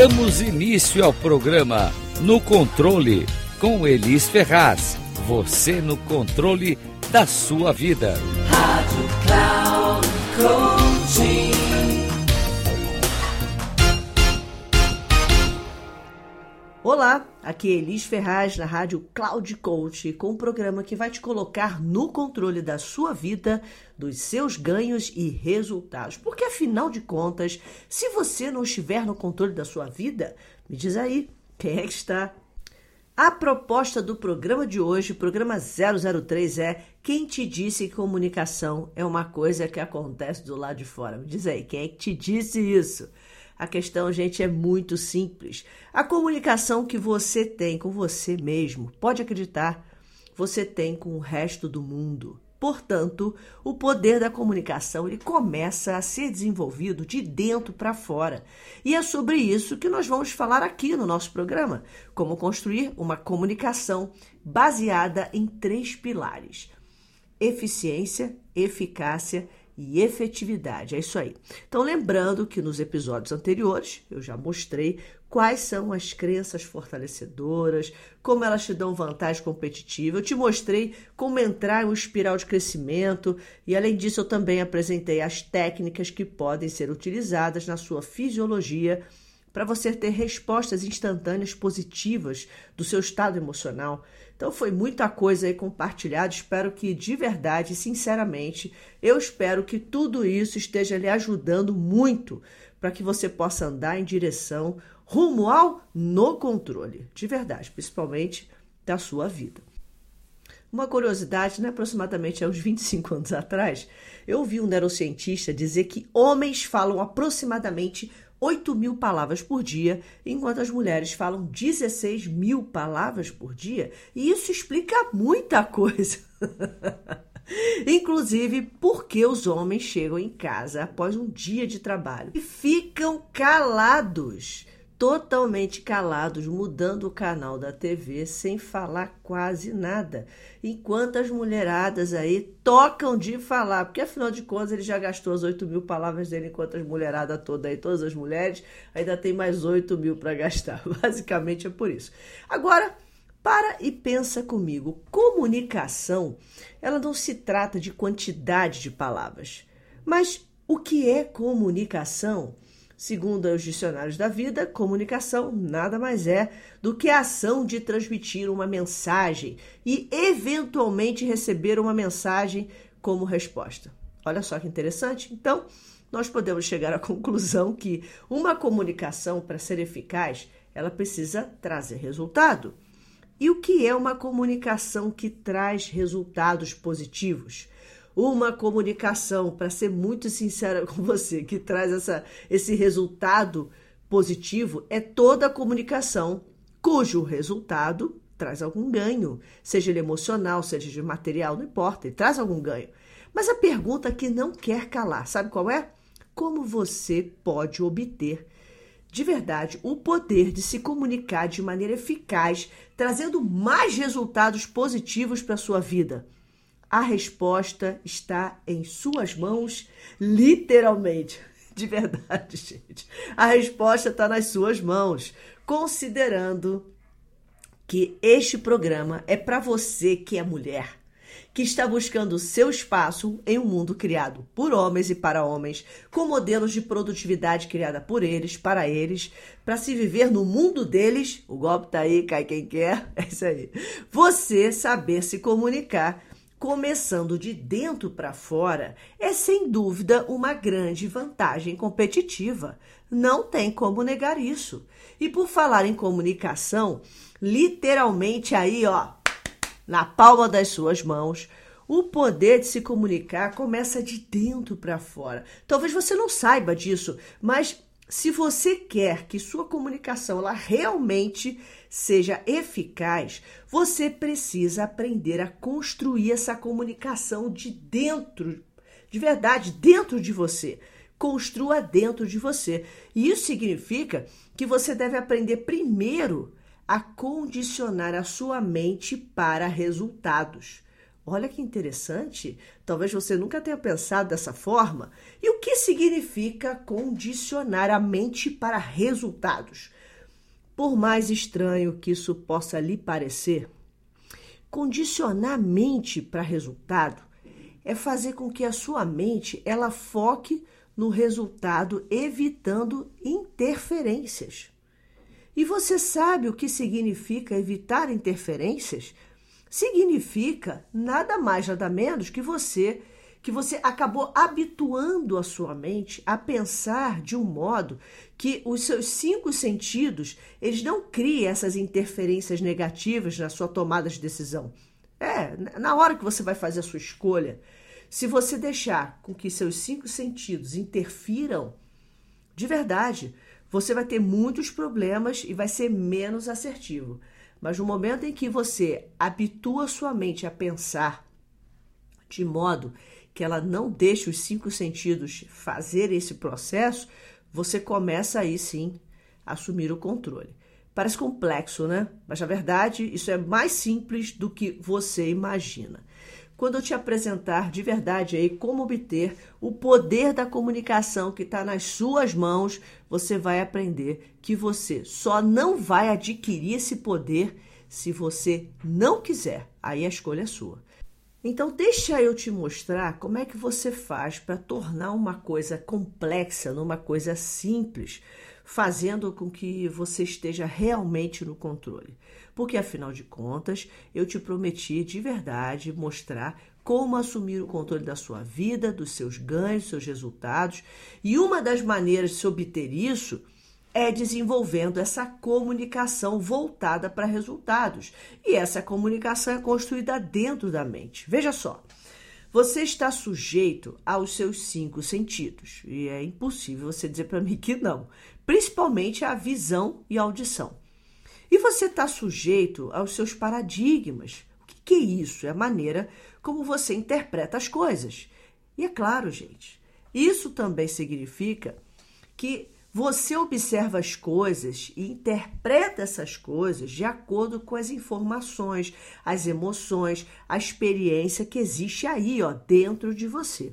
Damos início ao programa No Controle com Elis Ferraz. Você no controle da sua vida. Rádio Cloud Coaching. Olá, aqui é Elis Ferraz na Rádio Cloud Coach, com um programa que vai te colocar no controle da sua vida, dos seus ganhos e resultados. Porque afinal de contas, se você não estiver no controle da sua vida, me diz aí, quem é que está? A proposta do programa de hoje, programa 003, é quem te disse que comunicação é uma coisa que acontece do lado de fora? Me diz aí, quem é que te disse isso? A questão, gente, é muito simples. A comunicação que você tem com você mesmo, pode acreditar, você tem com o resto do mundo. Portanto, o poder da comunicação ele começa a ser desenvolvido de dentro para fora. E é sobre isso que nós vamos falar aqui no nosso programa: como construir uma comunicação baseada em três pilares: eficiência, eficácia e efetividade. É isso aí. Então, lembrando que nos episódios anteriores eu já mostrei quais são as crenças fortalecedoras, como elas te dão vantagem competitiva. Eu te mostrei como entrar em um espiral de crescimento e, além disso, eu também apresentei as técnicas que podem ser utilizadas na sua fisiologia para você ter respostas instantâneas positivas do seu estado emocional. Então foi muita coisa aí compartilhada. Espero que de verdade, sinceramente, eu espero que tudo isso esteja lhe ajudando muito para que você possa andar em direção rumo ao no controle, de verdade, principalmente da sua vida. Uma curiosidade, né, aproximadamente há uns 25 anos atrás, eu ouvi um neurocientista dizer que homens falam aproximadamente 8 mil palavras por dia, enquanto as mulheres falam 16 mil palavras por dia. E isso explica muita coisa. Inclusive porque os homens chegam em casa após um dia de trabalho e ficam calados totalmente calados, mudando o canal da TV sem falar quase nada, enquanto as mulheradas aí tocam de falar, porque afinal de contas ele já gastou as 8 mil palavras dele, enquanto as mulheradas toda aí, todas as mulheres, ainda tem mais 8 mil para gastar. Basicamente é por isso. Agora, para e pensa comigo, comunicação, ela não se trata de quantidade de palavras, mas o que é comunicação? Segundo os dicionários da vida, comunicação nada mais é do que a ação de transmitir uma mensagem e, eventualmente, receber uma mensagem como resposta. Olha só que interessante. Então, nós podemos chegar à conclusão que uma comunicação, para ser eficaz, ela precisa trazer resultado. E o que é uma comunicação que traz resultados positivos? Uma comunicação, para ser muito sincera com você, que traz essa, esse resultado positivo, é toda a comunicação cujo resultado traz algum ganho, seja ele emocional, seja de material, não importa, ele traz algum ganho. Mas a pergunta que não quer calar, sabe qual é? Como você pode obter de verdade o poder de se comunicar de maneira eficaz, trazendo mais resultados positivos para a sua vida? A resposta está em suas mãos, literalmente. De verdade, gente. A resposta está nas suas mãos, considerando que este programa é para você que é mulher, que está buscando seu espaço em um mundo criado por homens e para homens, com modelos de produtividade criada por eles, para eles, para se viver no mundo deles. O golpe tá aí, cai quem quer. É isso aí. Você saber se comunicar começando de dentro para fora, é sem dúvida uma grande vantagem competitiva. Não tem como negar isso. E por falar em comunicação, literalmente aí, ó, na palma das suas mãos, o poder de se comunicar começa de dentro para fora. Talvez você não saiba disso, mas se você quer que sua comunicação ela realmente seja eficaz, você precisa aprender a construir essa comunicação de dentro, de verdade, dentro de você. Construa dentro de você. E isso significa que você deve aprender primeiro a condicionar a sua mente para resultados. Olha que interessante. Talvez você nunca tenha pensado dessa forma. E o que significa condicionar a mente para resultados? Por mais estranho que isso possa lhe parecer, condicionar a mente para resultado é fazer com que a sua mente ela foque no resultado, evitando interferências. E você sabe o que significa evitar interferências? Significa nada mais nada menos que você que você acabou habituando a sua mente a pensar de um modo que os seus cinco sentidos eles não criem essas interferências negativas na sua tomada de decisão. É, na hora que você vai fazer a sua escolha, se você deixar com que seus cinco sentidos interfiram, de verdade, você vai ter muitos problemas e vai ser menos assertivo. Mas no momento em que você habitua sua mente a pensar de modo que ela não deixe os cinco sentidos fazer esse processo, você começa aí sim a assumir o controle. Parece complexo, né? Mas na verdade isso é mais simples do que você imagina quando eu te apresentar de verdade aí como obter o poder da comunicação que está nas suas mãos, você vai aprender que você só não vai adquirir esse poder se você não quiser. Aí a escolha é sua. Então, deixa eu te mostrar como é que você faz para tornar uma coisa complexa numa coisa simples, fazendo com que você esteja realmente no controle. Porque, afinal de contas, eu te prometi de verdade mostrar como assumir o controle da sua vida, dos seus ganhos, dos seus resultados. E uma das maneiras de se obter isso é desenvolvendo essa comunicação voltada para resultados. E essa comunicação é construída dentro da mente. Veja só. Você está sujeito aos seus cinco sentidos. E é impossível você dizer para mim que não. Principalmente a visão e a audição. E você está sujeito aos seus paradigmas. O que, que é isso? É a maneira como você interpreta as coisas. E é claro, gente, isso também significa que você observa as coisas e interpreta essas coisas de acordo com as informações, as emoções, a experiência que existe aí, ó, dentro de você.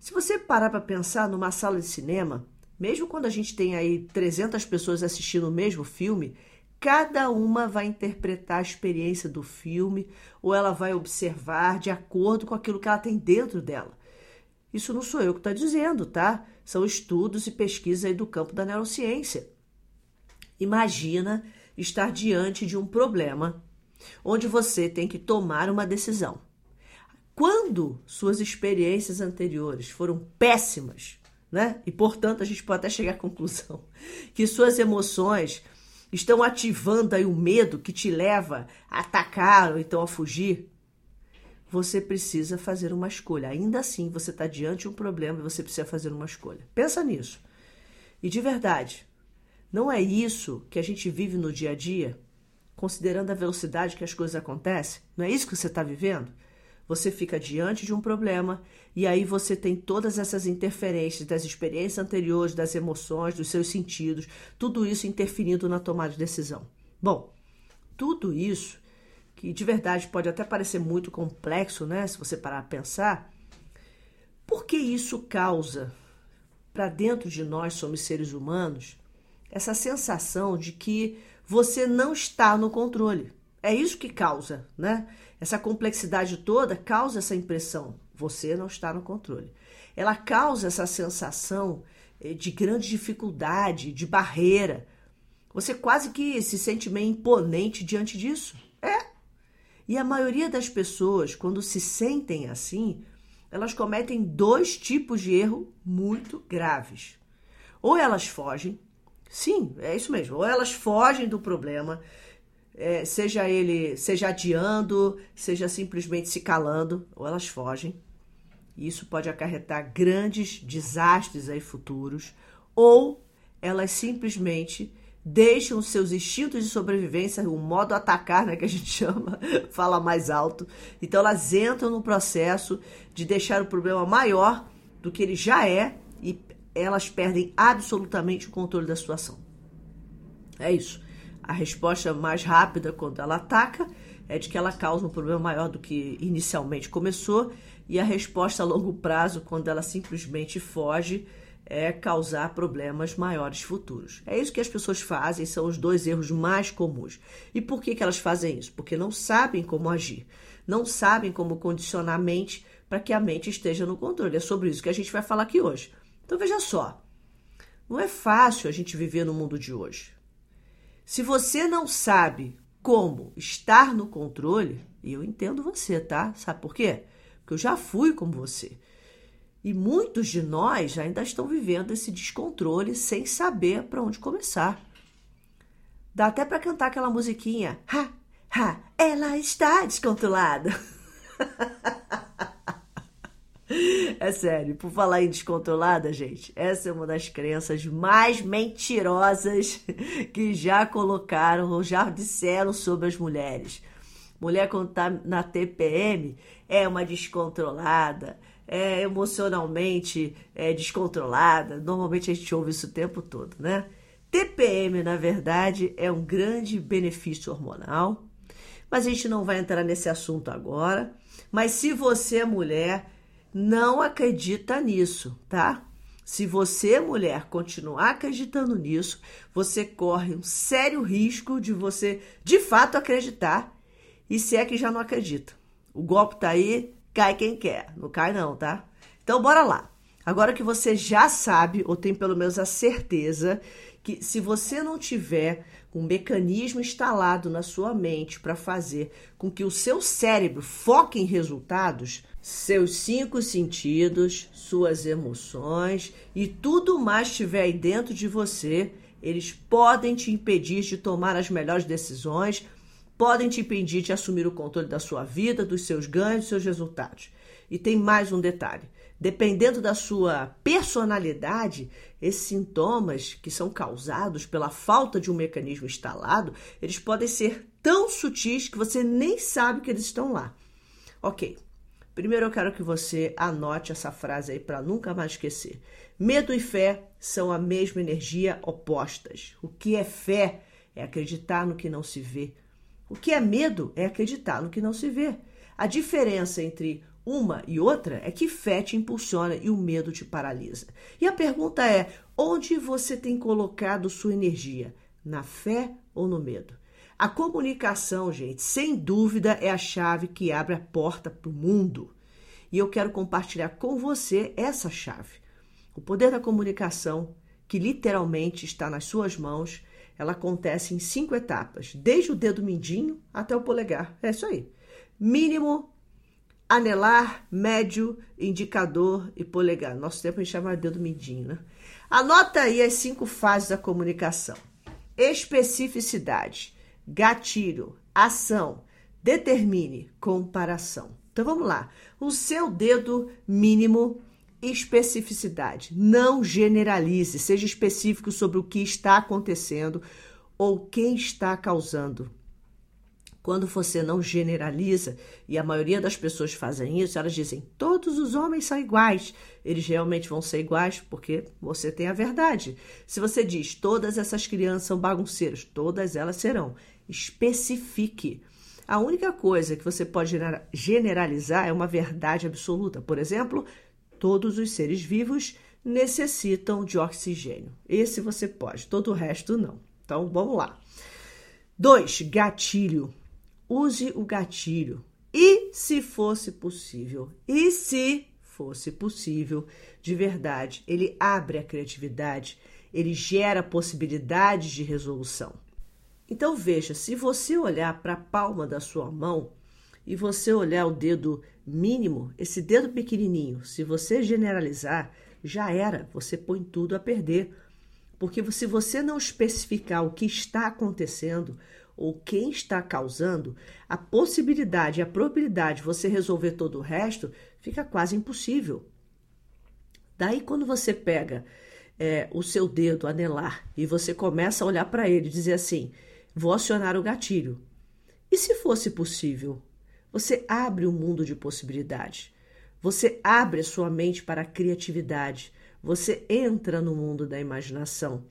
Se você parar para pensar numa sala de cinema, mesmo quando a gente tem aí 300 pessoas assistindo o mesmo filme, cada uma vai interpretar a experiência do filme ou ela vai observar de acordo com aquilo que ela tem dentro dela. Isso não sou eu que estou dizendo, tá? São estudos e pesquisas do campo da neurociência. Imagina estar diante de um problema onde você tem que tomar uma decisão. Quando suas experiências anteriores foram péssimas, né? E portanto a gente pode até chegar à conclusão que suas emoções estão ativando aí o medo que te leva a atacar ou então a fugir, você precisa fazer uma escolha. Ainda assim, você está diante de um problema e você precisa fazer uma escolha. Pensa nisso. E de verdade, não é isso que a gente vive no dia a dia, considerando a velocidade que as coisas acontecem? Não é isso que você está vivendo? Você fica diante de um problema e aí você tem todas essas interferências das experiências anteriores, das emoções, dos seus sentidos, tudo isso interferindo na tomada de decisão. Bom, tudo isso que de verdade pode até parecer muito complexo, né? Se você parar a pensar, por que isso causa para dentro de nós, somos seres humanos, essa sensação de que você não está no controle? É isso que causa, né? Essa complexidade toda causa essa impressão. Você não está no controle. Ela causa essa sensação eh, de grande dificuldade, de barreira. Você quase que se sente meio imponente diante disso. É, e a maioria das pessoas, quando se sentem assim, elas cometem dois tipos de erro muito graves. Ou elas fogem, sim, é isso mesmo, ou elas fogem do problema, é, seja ele, seja adiando, seja simplesmente se calando, ou elas fogem. E isso pode acarretar grandes desastres aí futuros, ou elas simplesmente deixam seus instintos de sobrevivência, o modo atacar, né, que a gente chama, fala mais alto. Então elas entram no processo de deixar o problema maior do que ele já é e elas perdem absolutamente o controle da situação. É isso. A resposta mais rápida quando ela ataca é de que ela causa um problema maior do que inicialmente começou, e a resposta a longo prazo, quando ela simplesmente foge, é causar problemas maiores futuros. É isso que as pessoas fazem, são os dois erros mais comuns. E por que, que elas fazem isso? Porque não sabem como agir, não sabem como condicionar a mente para que a mente esteja no controle. É sobre isso que a gente vai falar aqui hoje. Então veja só, não é fácil a gente viver no mundo de hoje. Se você não sabe como estar no controle, e eu entendo você, tá? Sabe por quê? Porque eu já fui como você. E muitos de nós ainda estão vivendo esse descontrole sem saber para onde começar. Dá até para cantar aquela musiquinha. Ha, ha, ela está descontrolada. É sério, por falar em descontrolada, gente, essa é uma das crenças mais mentirosas que já colocaram ou já disseram sobre as mulheres. Mulher quando tá na TPM é uma descontrolada, é emocionalmente é, descontrolada. Normalmente a gente ouve isso o tempo todo, né? TPM, na verdade, é um grande benefício hormonal, mas a gente não vai entrar nesse assunto agora. Mas se você é mulher, não acredita nisso, tá? Se você, mulher, continuar acreditando nisso, você corre um sério risco de você de fato acreditar e se é que já não acredita. O golpe tá aí, cai quem quer. Não cai não, tá? Então bora lá. Agora que você já sabe, ou tem pelo menos a certeza, que se você não tiver um mecanismo instalado na sua mente para fazer com que o seu cérebro foque em resultados, seus cinco sentidos, suas emoções e tudo mais estiver aí dentro de você, eles podem te impedir de tomar as melhores decisões podem te impedir de assumir o controle da sua vida, dos seus ganhos, dos seus resultados. E tem mais um detalhe: dependendo da sua personalidade, esses sintomas que são causados pela falta de um mecanismo instalado, eles podem ser tão sutis que você nem sabe que eles estão lá. Ok. Primeiro eu quero que você anote essa frase aí para nunca mais esquecer. Medo e fé são a mesma energia opostas. O que é fé é acreditar no que não se vê, o que é medo é acreditar no que não se vê. A diferença entre uma e outra é que fé te impulsiona e o medo te paralisa. E a pergunta é: onde você tem colocado sua energia? Na fé ou no medo? A comunicação, gente, sem dúvida é a chave que abre a porta para o mundo. E eu quero compartilhar com você essa chave. O poder da comunicação, que literalmente está nas suas mãos, ela acontece em cinco etapas, desde o dedo mindinho até o polegar. É isso aí. Mínimo, anelar, médio, indicador e polegar. Nosso tempo a gente chama de dedo mindinho, né? Anota aí as cinco fases da comunicação: especificidade, gatilho, ação, determine, comparação. Então vamos lá. O seu dedo mínimo especificidade. Não generalize, seja específico sobre o que está acontecendo ou quem está causando. Quando você não generaliza, e a maioria das pessoas fazem isso, elas dizem: todos os homens são iguais. Eles realmente vão ser iguais porque você tem a verdade. Se você diz todas essas crianças são bagunceiras, todas elas serão. Especifique. A única coisa que você pode generalizar é uma verdade absoluta. Por exemplo, Todos os seres vivos necessitam de oxigênio. Esse você pode, todo o resto não. Então vamos lá. 2. Gatilho. Use o gatilho. E se fosse possível? E se fosse possível, de verdade, ele abre a criatividade, ele gera possibilidades de resolução. Então veja, se você olhar para a palma da sua mão e você olhar o dedo mínimo, esse dedo pequenininho, se você generalizar, já era, você põe tudo a perder. Porque se você não especificar o que está acontecendo ou quem está causando, a possibilidade, a probabilidade de você resolver todo o resto fica quase impossível. Daí, quando você pega é, o seu dedo anelar e você começa a olhar para ele e dizer assim: vou acionar o gatilho. E se fosse possível? Você abre um mundo de possibilidades. Você abre a sua mente para a criatividade. Você entra no mundo da imaginação.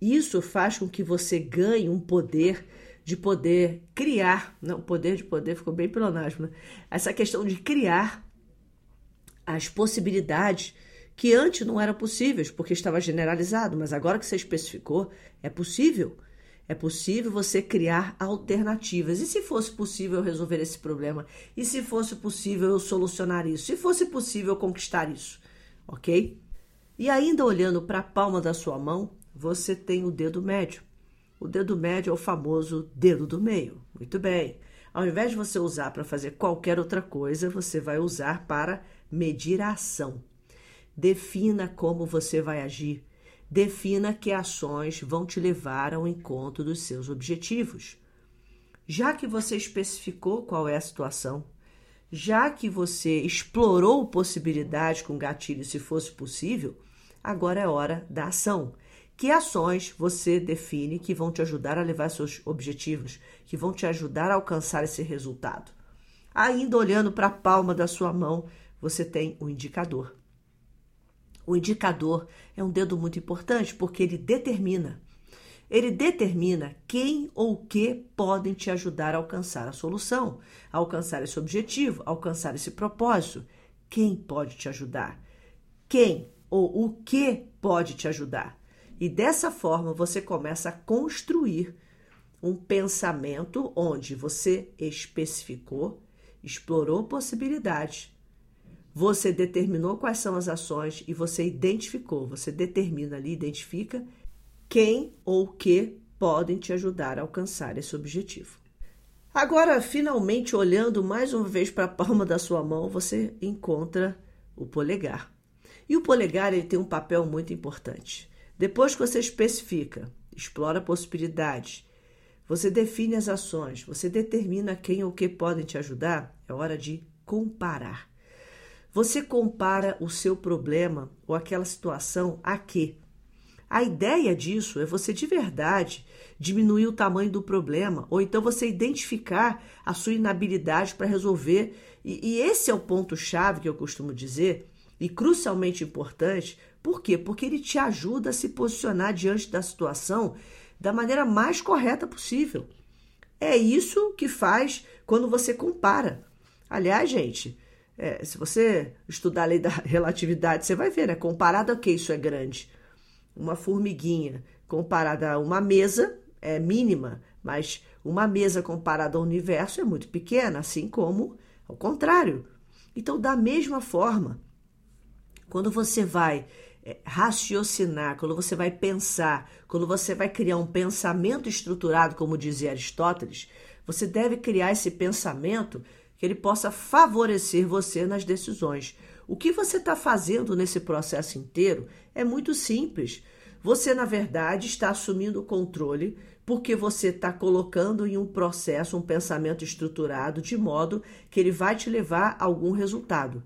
Isso faz com que você ganhe um poder de poder criar, não, poder de poder ficou bem pleonasmo, né? Essa questão de criar as possibilidades que antes não eram possíveis, porque estava generalizado, mas agora que você especificou, é possível. É possível você criar alternativas. E se fosse possível resolver esse problema? E se fosse possível eu solucionar isso? Se fosse possível conquistar isso? Ok? E ainda olhando para a palma da sua mão, você tem o dedo médio. O dedo médio é o famoso dedo do meio. Muito bem. Ao invés de você usar para fazer qualquer outra coisa, você vai usar para medir a ação. Defina como você vai agir Defina que ações vão te levar ao encontro dos seus objetivos. Já que você especificou qual é a situação, já que você explorou possibilidades com gatilho se fosse possível, agora é hora da ação. Que ações você define que vão te ajudar a levar seus objetivos, que vão te ajudar a alcançar esse resultado? Ainda olhando para a palma da sua mão, você tem o um indicador. O indicador é um dedo muito importante porque ele determina. Ele determina quem ou que podem te ajudar a alcançar a solução, a alcançar esse objetivo, a alcançar esse propósito. Quem pode te ajudar? Quem ou o que pode te ajudar? E dessa forma você começa a construir um pensamento onde você especificou, explorou possibilidades você determinou quais são as ações e você identificou, você determina ali, identifica quem ou que podem te ajudar a alcançar esse objetivo. Agora, finalmente, olhando mais uma vez para a palma da sua mão, você encontra o polegar. E o polegar ele tem um papel muito importante. Depois que você especifica, explora possibilidades, você define as ações, você determina quem ou que podem te ajudar, é hora de comparar. Você compara o seu problema ou aquela situação a quê? A ideia disso é você de verdade diminuir o tamanho do problema, ou então você identificar a sua inabilidade para resolver. E, e, esse é o ponto-chave que eu costumo dizer, e crucialmente importante. Por quê? Porque ele te ajuda a se posicionar diante da situação da maneira mais correta possível. É isso que faz quando você compara. Aliás, gente, é, se você estudar a lei da relatividade, você vai ver, né? Comparado a que isso é grande? Uma formiguinha comparada a uma mesa é mínima, mas uma mesa comparada ao universo é muito pequena, assim como ao contrário. Então, da mesma forma, quando você vai é, raciocinar, quando você vai pensar, quando você vai criar um pensamento estruturado, como dizia Aristóteles, você deve criar esse pensamento que ele possa favorecer você nas decisões. O que você está fazendo nesse processo inteiro é muito simples. Você, na verdade, está assumindo o controle porque você está colocando em um processo, um pensamento estruturado, de modo que ele vai te levar a algum resultado.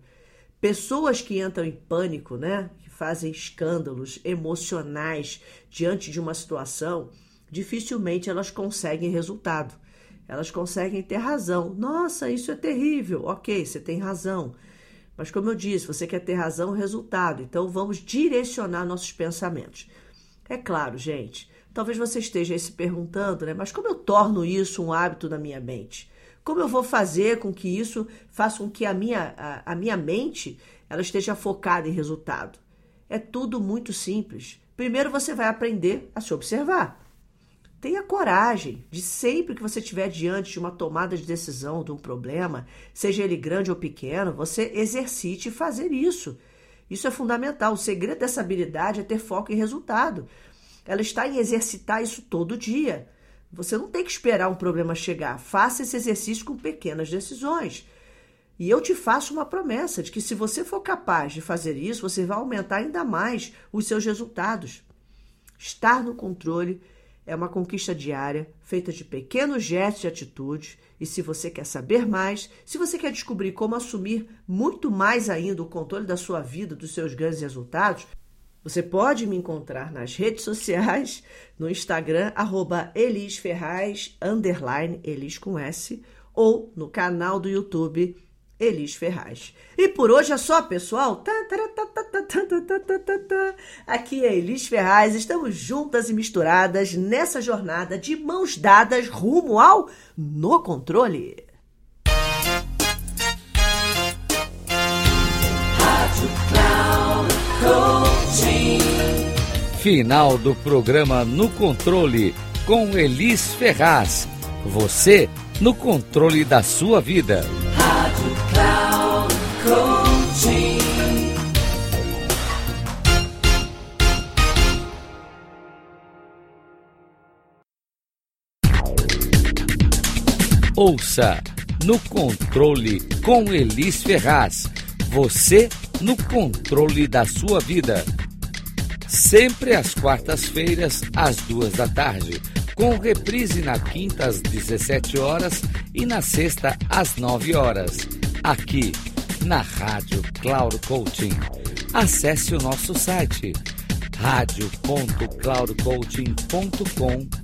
Pessoas que entram em pânico, né, que fazem escândalos emocionais diante de uma situação, dificilmente elas conseguem resultado elas conseguem ter razão. Nossa, isso é terrível. Ok, você tem razão. Mas, como eu disse, você quer ter razão, resultado. Então, vamos direcionar nossos pensamentos. É claro, gente, talvez você esteja se perguntando, né? Mas como eu torno isso um hábito na minha mente? Como eu vou fazer com que isso faça com que a minha, a, a minha mente ela esteja focada em resultado? É tudo muito simples. Primeiro você vai aprender a se observar. Tenha coragem de sempre que você estiver diante de uma tomada de decisão, de um problema, seja ele grande ou pequeno, você exercite fazer isso. Isso é fundamental. O segredo dessa habilidade é ter foco em resultado. Ela está em exercitar isso todo dia. Você não tem que esperar um problema chegar. Faça esse exercício com pequenas decisões. E eu te faço uma promessa de que se você for capaz de fazer isso, você vai aumentar ainda mais os seus resultados. Estar no controle é uma conquista diária, feita de pequenos gestos e atitudes. E se você quer saber mais, se você quer descobrir como assumir muito mais ainda o controle da sua vida, dos seus ganhos e resultados, você pode me encontrar nas redes sociais, no Instagram, arroba elisferraz, underline, elis com S, ou no canal do YouTube Elis Ferraz. E por hoje é só, pessoal. Aqui é Elis Ferraz. Estamos juntas e misturadas nessa jornada de mãos dadas rumo ao No Controle. Final do programa No Controle com Elis Ferraz. Você no controle da sua vida. Ouça no controle com Elis Ferraz. Você no controle da sua vida sempre às quartas-feiras, às duas da tarde, com reprise na quinta às 17 horas e na sexta às 9 horas, aqui na Rádio Cloud Coaching. Acesse o nosso site radio.cloudcoaching.com.br